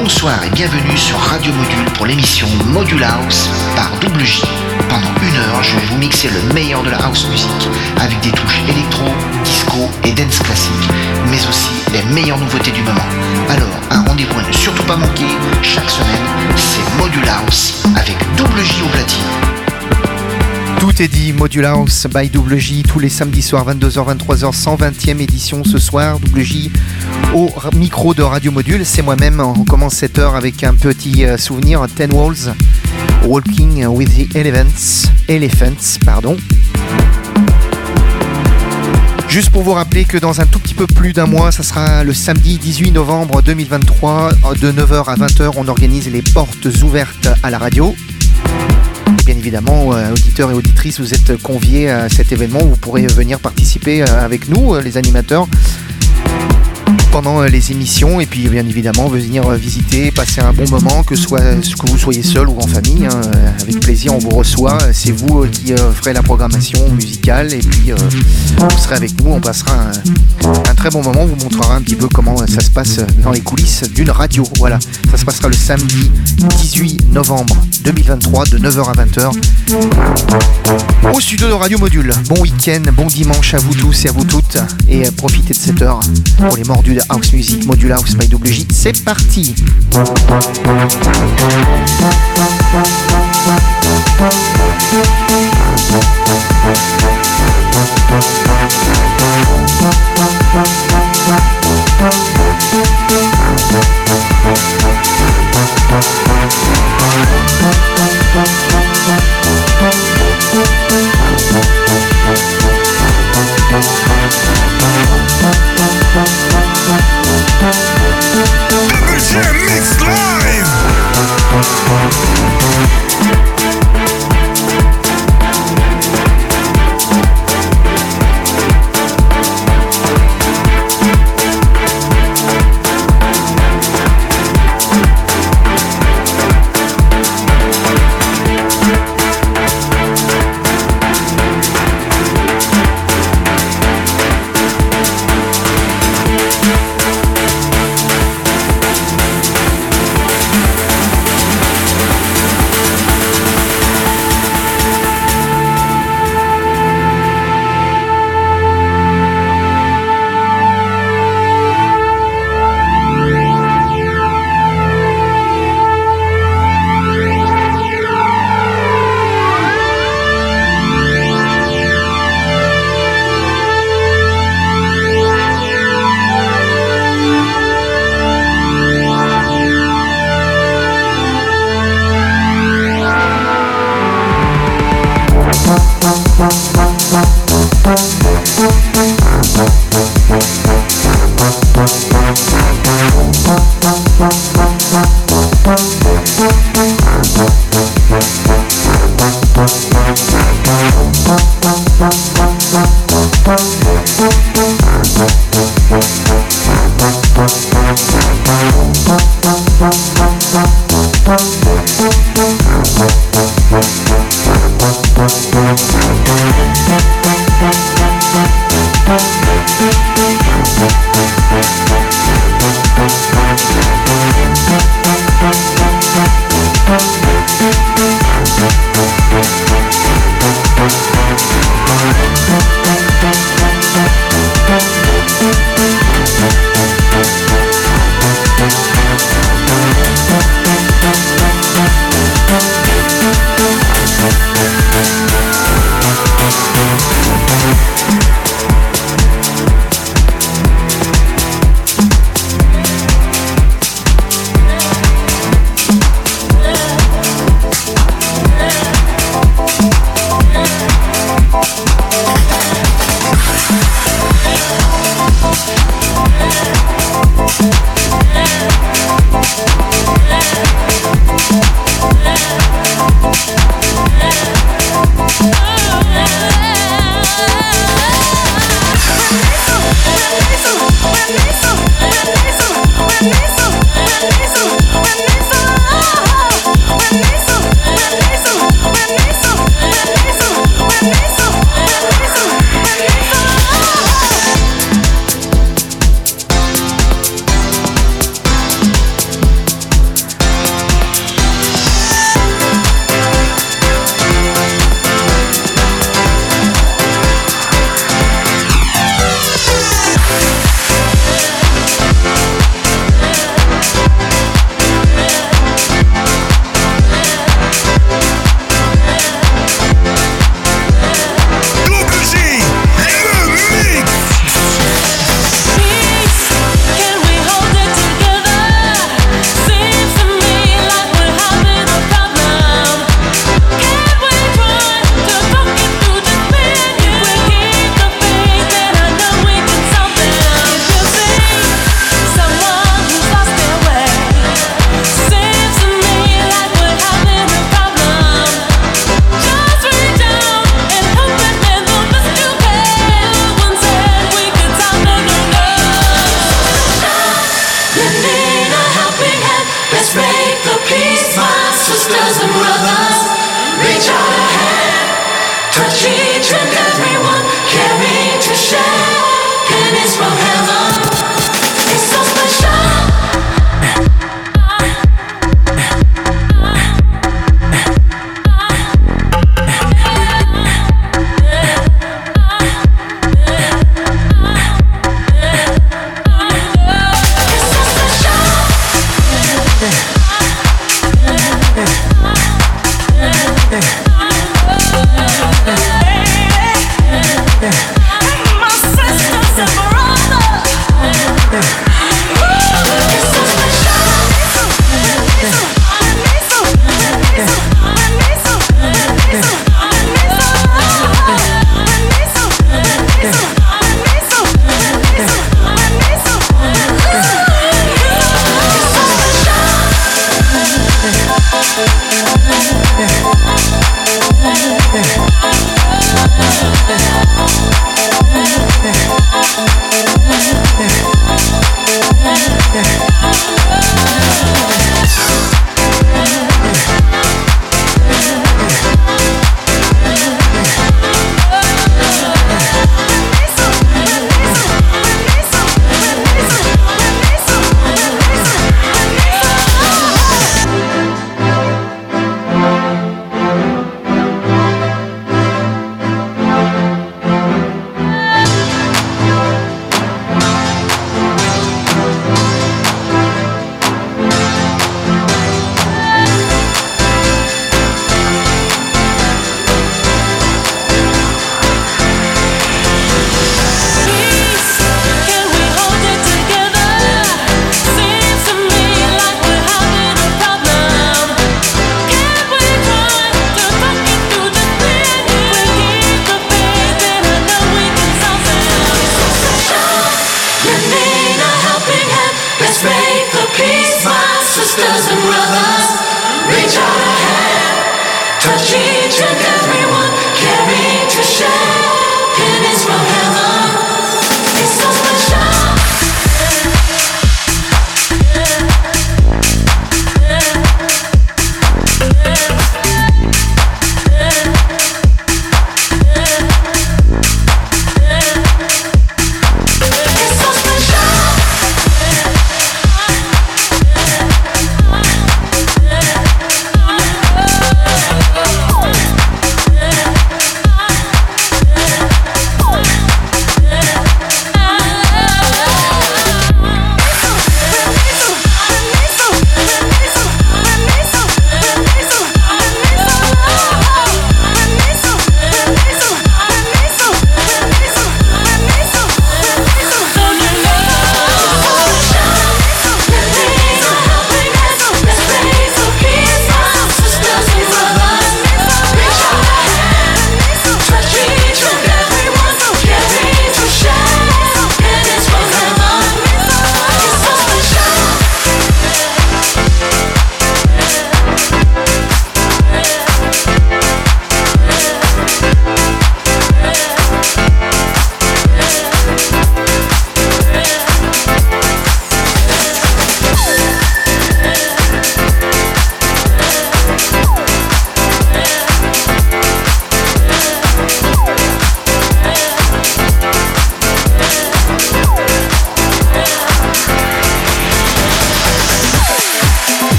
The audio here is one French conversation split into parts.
Bonsoir et bienvenue sur Radio Module pour l'émission Module House par Double J. Pendant une heure, je vais vous mixer le meilleur de la house music avec des touches électro, disco et dance classique, mais aussi les meilleures nouveautés du moment. Alors, un rendez-vous à ne surtout pas manquer, chaque semaine, c'est Module House avec Double J au platine. Tout est dit, Module House by Double J tous les samedis soirs 22h 23h 120e édition ce soir Double J au micro de Radio Module, c'est moi-même. On commence cette heure avec un petit euh, souvenir Ten Walls Walking with the Elephants, Elephants pardon. Juste pour vous rappeler que dans un tout petit peu plus d'un mois, ça sera le samedi 18 novembre 2023, de 9h à 20h, on organise les portes ouvertes à la radio bien évidemment, euh, auditeurs et auditrices, vous êtes conviés à cet événement. Vous pourrez venir participer euh, avec nous, euh, les animateurs, pendant euh, les émissions et puis bien évidemment venir euh, visiter, passer un bon moment, que, soit, que vous soyez seul ou en famille. Hein, euh, avec plaisir, on vous reçoit. C'est vous qui ferez la programmation musicale et puis vous serez avec nous. On passera un, très bon moment. On vous montrera un petit peu comment ça se passe dans les coulisses d'une radio. Voilà, ça se passera le samedi 18 novembre 2023 de 9h à 20h au studio de Radio Module. Bon week-end, bon dimanche à vous tous et à vous toutes et profitez de cette heure pour les mordus House Music, Module House by WJ. C'est parti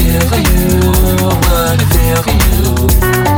feel for you, what I feel for you.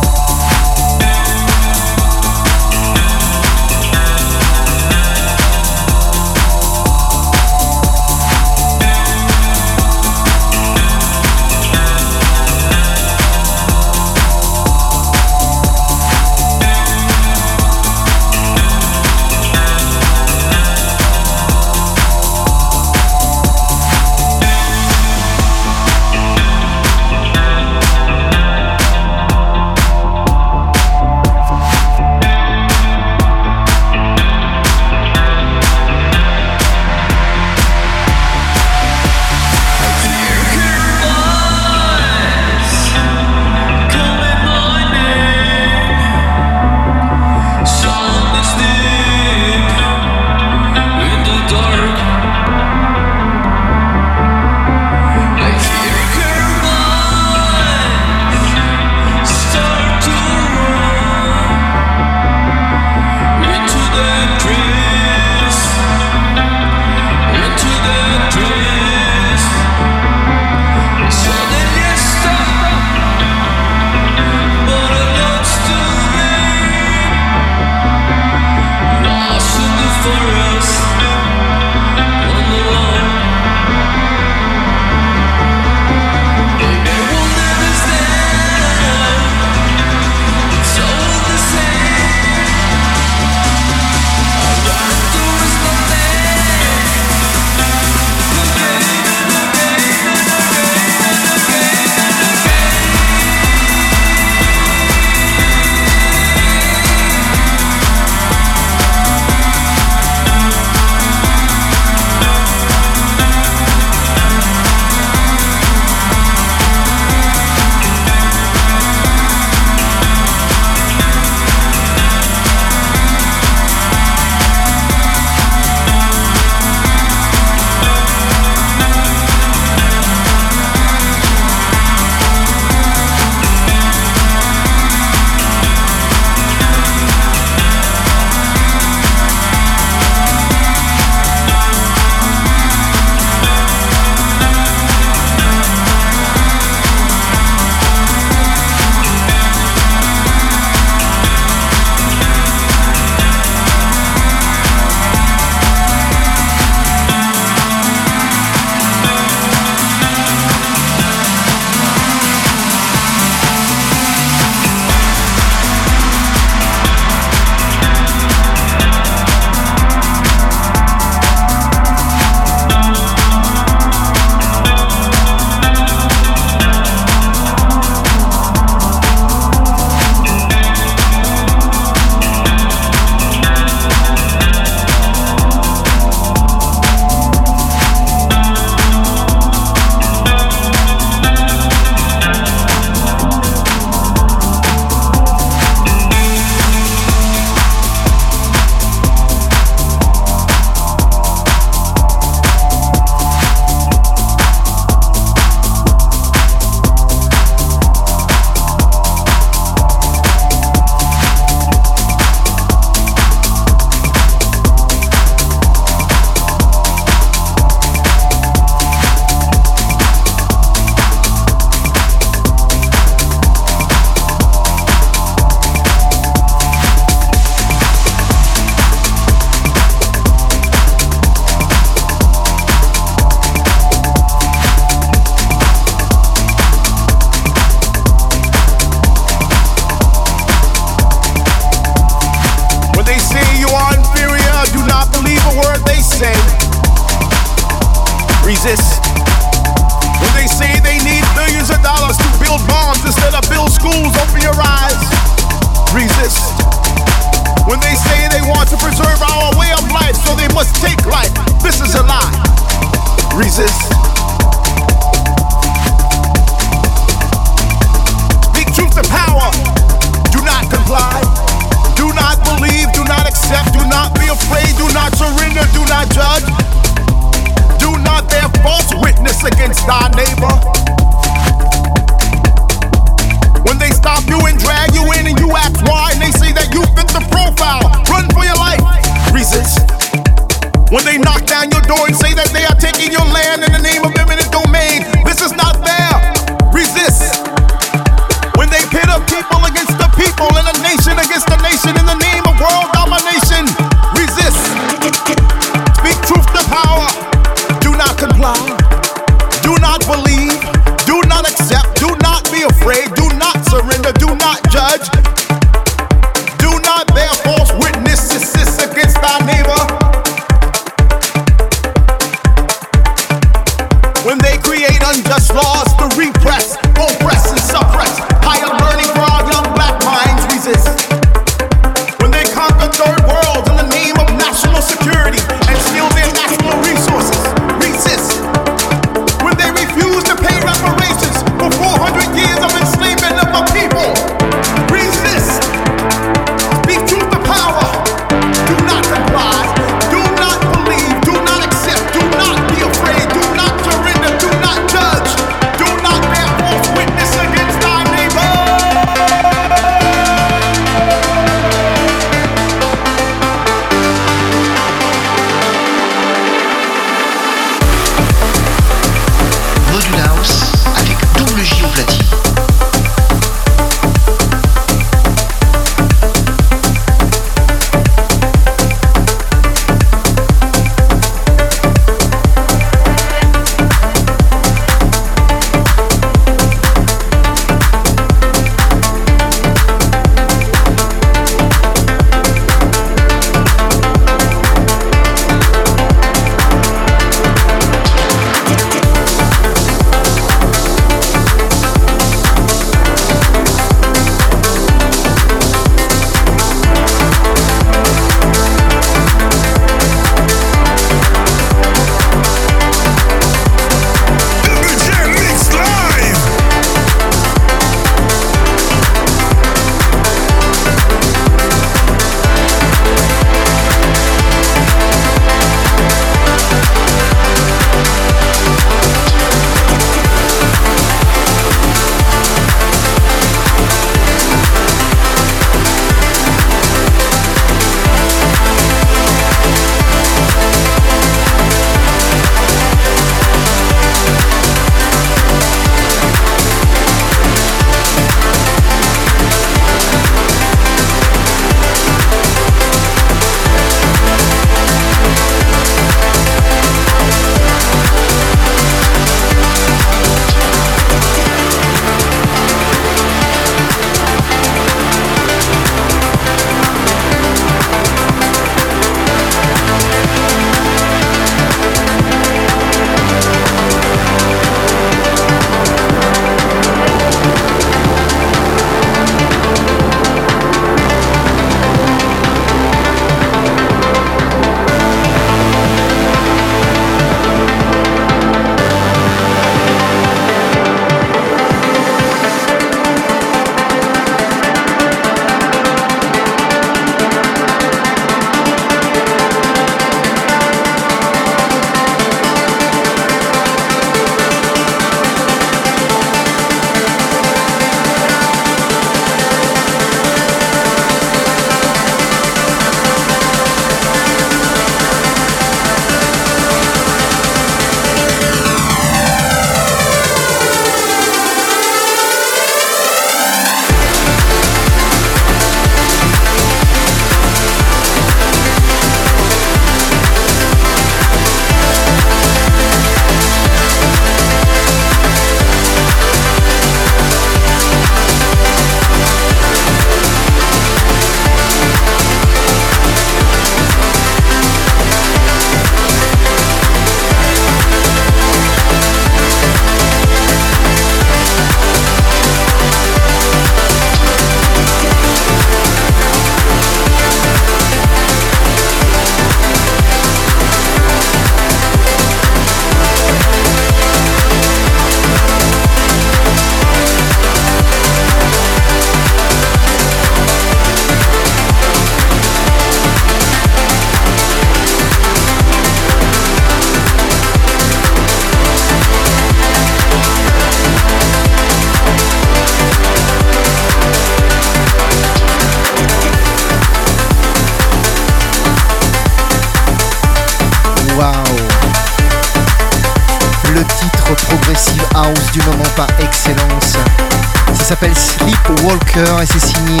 Et c'est signé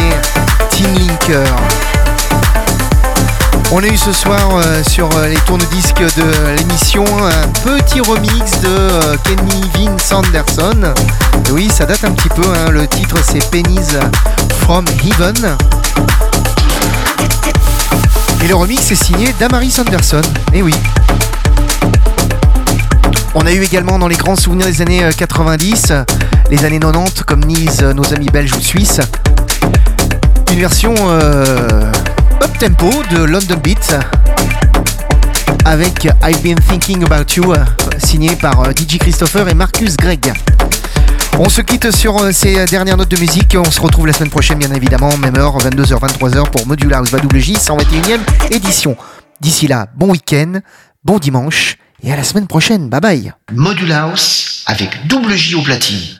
Team Linker. On a eu ce soir euh, sur euh, les tourne-disques de l'émission un petit remix de euh, Kenny Vince Anderson. oui, ça date un petit peu, hein. le titre c'est Pennies from Heaven. Et le remix est signé Damaris Anderson. Et oui. On a eu également dans les grands souvenirs des années 90, les années 90, comme Nice, nos amis belges ou suisses, une version up tempo de London Beats avec I've Been Thinking About You, signé par euh, DJ Christopher et Marcus Gregg. On se quitte sur euh, ces dernières notes de musique. On se retrouve la semaine prochaine, bien évidemment, même heure, 22h, 23h pour Modular House WJ 121e édition. D'ici là, bon week-end, bon dimanche et à la semaine prochaine. Bye bye. Module House avec double J au platine.